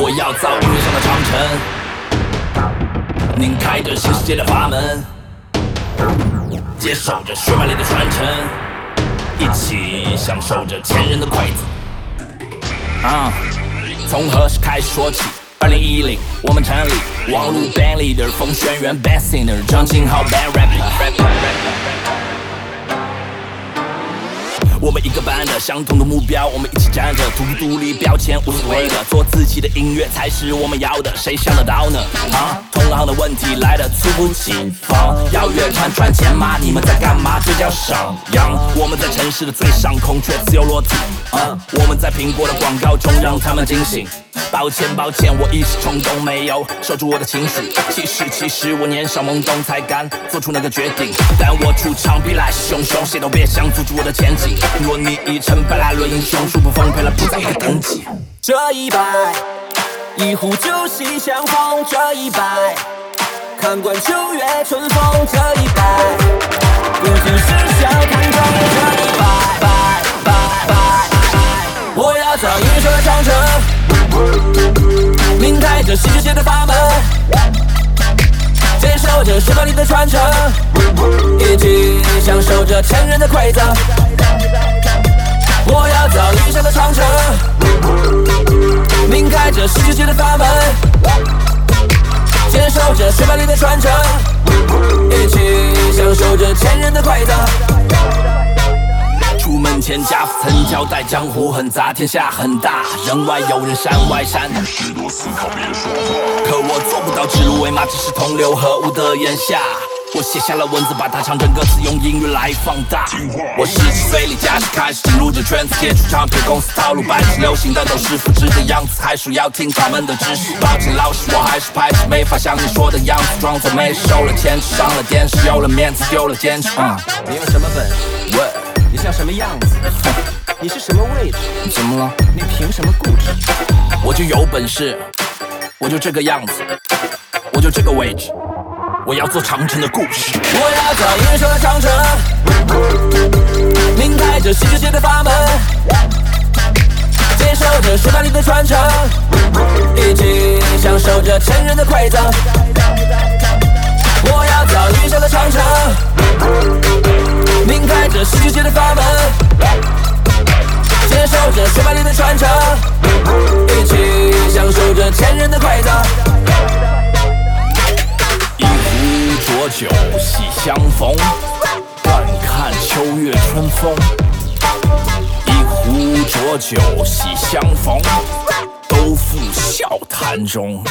我要造音乐上的长城，拧开这新世界的阀门，接受着血脉里的传承，一起享受着前人的馈赠。啊，从何时开始说起？二零一零，我们成立，网络 band leader，风轩辕 best singer，张敬浩 band rapper。我们一个班的，相同的目标，我们一起站着，独立独立，标签无所谓的，做自己的音乐才是我们要的，谁想得到呢？啊，同行的问题来的猝不及防，要乐团赚钱吗？你们在干嘛？这叫上扬。我们在城市的最上空，却自由落体。啊，我们在苹果的广告中让他们惊醒。抱歉抱歉，我一时冲动，没有守住我的情绪。其实其实我年少懵懂，才敢做出那个决定。但我出场必来势汹汹，谁都别想阻止我的前进。若你已成败来论英雄，殊不奉陪了不在一个等级。这一拜，一壶酒喜相逢。这一拜，看惯秋月春风。这一拜，不仅是笑看传承，一起享受着前人的馈赠。我要造理想的长城，拧开这世界的阀门，接受着血脉里的传承，一起享受着前人的馈赠。前家父曾交代，江湖很杂，天下很大，人外有人，山外山。可我做不到指鹿为马，只是同流合污的眼下。我写下了文字，把它唱成歌词，用音乐来放大。我十七岁离家时开始进入这圈子，接触唱片公司套路，百姓流行的都是复制的样子，还说要听他们的指示。抱歉，老师，我还是排斥，没法像你说的样子，装作没事，受了牵制，上了电视，有了面子，丢了坚持。嗯，你有什么本事？像什么样子？你是什么位置？怎么了？你凭什么固执？我就有本事，我就这个样子，我就这个位置，我要做长城的故事。我要造音乐的长城，拧开这新世界的阀门，接受着时代里的传承，一起享受着前人的馈赠。我要造音乐接受着时代里的传承，一起享受着前人的馈赠。一壶浊酒喜相逢，惯看秋月春风。一壶浊酒喜相逢，都付笑谈中。